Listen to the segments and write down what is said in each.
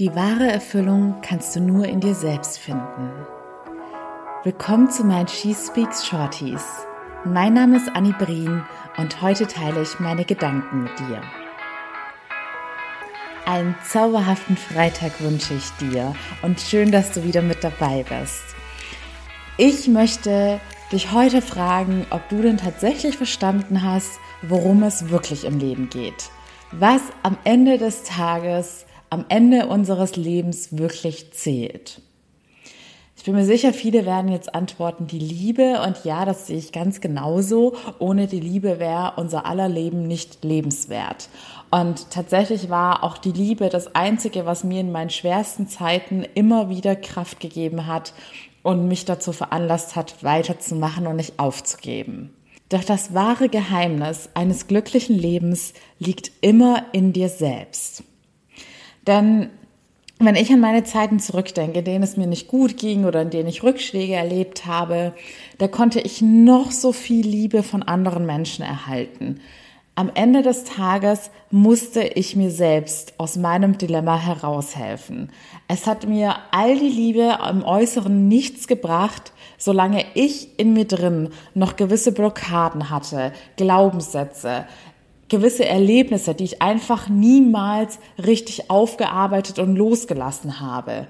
Die wahre Erfüllung kannst du nur in dir selbst finden. Willkommen zu meinen She Speaks Shorties. Mein Name ist Annie Brien und heute teile ich meine Gedanken mit dir. Einen zauberhaften Freitag wünsche ich dir und schön, dass du wieder mit dabei bist. Ich möchte dich heute fragen, ob du denn tatsächlich verstanden hast, worum es wirklich im Leben geht. Was am Ende des Tages am Ende unseres Lebens wirklich zählt. Ich bin mir sicher, viele werden jetzt antworten, die Liebe. Und ja, das sehe ich ganz genauso. Ohne die Liebe wäre unser aller Leben nicht lebenswert. Und tatsächlich war auch die Liebe das Einzige, was mir in meinen schwersten Zeiten immer wieder Kraft gegeben hat und mich dazu veranlasst hat, weiterzumachen und nicht aufzugeben. Doch das wahre Geheimnis eines glücklichen Lebens liegt immer in dir selbst. Denn wenn ich an meine Zeiten zurückdenke, in denen es mir nicht gut ging oder in denen ich Rückschläge erlebt habe, da konnte ich noch so viel Liebe von anderen Menschen erhalten. Am Ende des Tages musste ich mir selbst aus meinem Dilemma heraushelfen. Es hat mir all die Liebe im Äußeren nichts gebracht, solange ich in mir drin noch gewisse Blockaden hatte, Glaubenssätze, gewisse Erlebnisse, die ich einfach niemals richtig aufgearbeitet und losgelassen habe.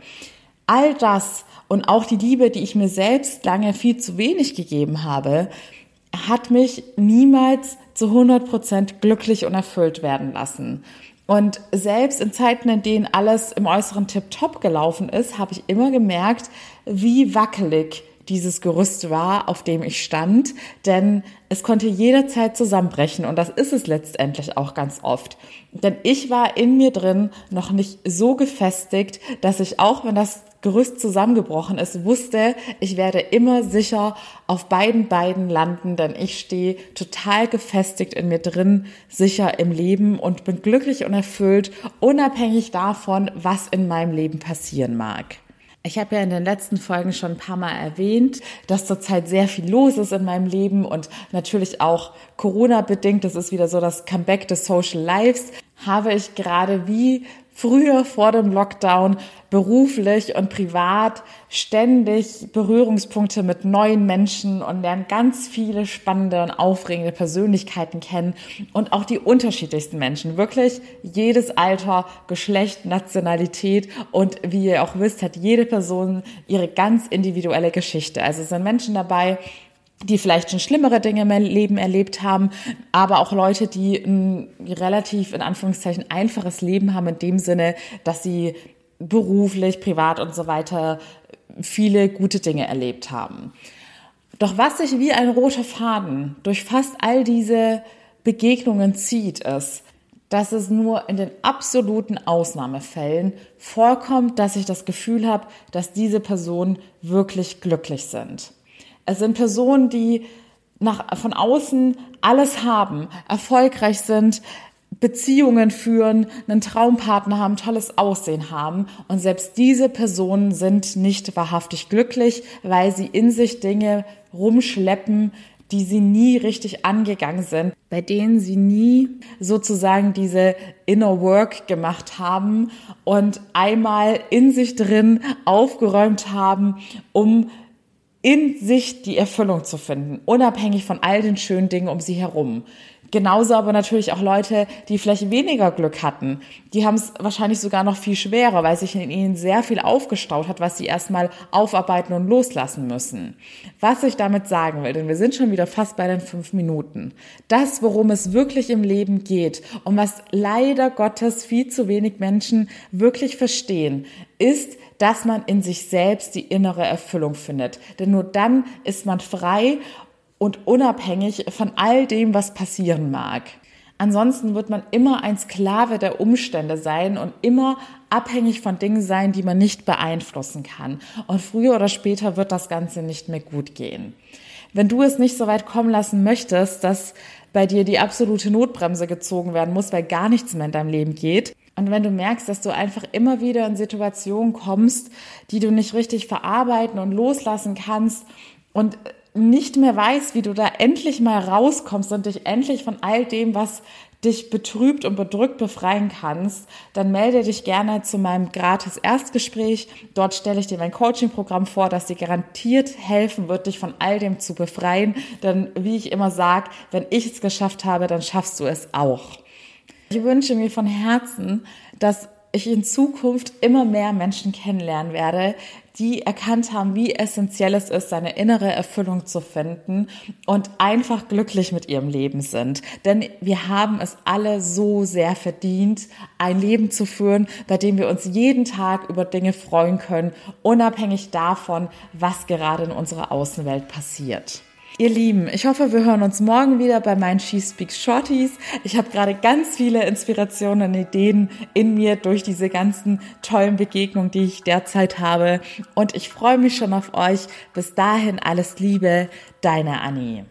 All das und auch die Liebe, die ich mir selbst lange viel zu wenig gegeben habe, hat mich niemals zu 100 Prozent glücklich und erfüllt werden lassen. Und selbst in Zeiten, in denen alles im äußeren Tip-Top gelaufen ist, habe ich immer gemerkt, wie wackelig dieses Gerüst war, auf dem ich stand, denn es konnte jederzeit zusammenbrechen und das ist es letztendlich auch ganz oft. Denn ich war in mir drin noch nicht so gefestigt, dass ich auch, wenn das Gerüst zusammengebrochen ist, wusste, ich werde immer sicher auf beiden Beinen landen, denn ich stehe total gefestigt in mir drin, sicher im Leben und bin glücklich und erfüllt, unabhängig davon, was in meinem Leben passieren mag. Ich habe ja in den letzten Folgen schon ein paar Mal erwähnt, dass zurzeit sehr viel los ist in meinem Leben und natürlich auch Corona bedingt. Das ist wieder so das Comeback des Social Lives. Habe ich gerade wie früher vor dem Lockdown beruflich und privat ständig Berührungspunkte mit neuen Menschen und lernen ganz viele spannende und aufregende Persönlichkeiten kennen und auch die unterschiedlichsten Menschen. Wirklich jedes Alter, Geschlecht, Nationalität und wie ihr auch wisst, hat jede Person ihre ganz individuelle Geschichte. Also es sind Menschen dabei, die vielleicht schon schlimmere Dinge im Leben erlebt haben, aber auch Leute, die ein relativ in Anführungszeichen einfaches Leben haben in dem Sinne, dass sie beruflich, privat und so weiter viele gute Dinge erlebt haben. Doch was sich wie ein roter Faden durch fast all diese Begegnungen zieht, ist, dass es nur in den absoluten Ausnahmefällen vorkommt, dass ich das Gefühl habe, dass diese Personen wirklich glücklich sind. Es sind Personen, die nach, von außen alles haben, erfolgreich sind, Beziehungen führen, einen Traumpartner haben, tolles Aussehen haben. Und selbst diese Personen sind nicht wahrhaftig glücklich, weil sie in sich Dinge rumschleppen, die sie nie richtig angegangen sind, bei denen sie nie sozusagen diese Inner Work gemacht haben und einmal in sich drin aufgeräumt haben, um in sich die Erfüllung zu finden, unabhängig von all den schönen Dingen um sie herum. Genauso aber natürlich auch Leute, die vielleicht weniger Glück hatten. Die haben es wahrscheinlich sogar noch viel schwerer, weil sich in ihnen sehr viel aufgestaut hat, was sie erstmal aufarbeiten und loslassen müssen. Was ich damit sagen will, denn wir sind schon wieder fast bei den fünf Minuten. Das, worum es wirklich im Leben geht und was leider Gottes viel zu wenig Menschen wirklich verstehen, ist, dass man in sich selbst die innere Erfüllung findet. Denn nur dann ist man frei und unabhängig von all dem, was passieren mag. Ansonsten wird man immer ein Sklave der Umstände sein und immer abhängig von Dingen sein, die man nicht beeinflussen kann. Und früher oder später wird das Ganze nicht mehr gut gehen. Wenn du es nicht so weit kommen lassen möchtest, dass bei dir die absolute Notbremse gezogen werden muss, weil gar nichts mehr in deinem Leben geht, und wenn du merkst, dass du einfach immer wieder in Situationen kommst, die du nicht richtig verarbeiten und loslassen kannst und nicht mehr weißt, wie du da endlich mal rauskommst und dich endlich von all dem, was dich betrübt und bedrückt befreien kannst, dann melde dich gerne zu meinem gratis Erstgespräch. Dort stelle ich dir mein Coaching-Programm vor, das dir garantiert helfen wird, dich von all dem zu befreien. Denn wie ich immer sage, wenn ich es geschafft habe, dann schaffst du es auch. Ich wünsche mir von Herzen, dass ich in Zukunft immer mehr Menschen kennenlernen werde, die erkannt haben, wie essentiell es ist, seine innere Erfüllung zu finden und einfach glücklich mit ihrem Leben sind. Denn wir haben es alle so sehr verdient, ein Leben zu führen, bei dem wir uns jeden Tag über Dinge freuen können, unabhängig davon, was gerade in unserer Außenwelt passiert. Ihr Lieben, ich hoffe, wir hören uns morgen wieder bei meinen She Speaks Shorties. Ich habe gerade ganz viele Inspirationen und Ideen in mir durch diese ganzen tollen Begegnungen, die ich derzeit habe. Und ich freue mich schon auf euch. Bis dahin alles Liebe, deine Annie.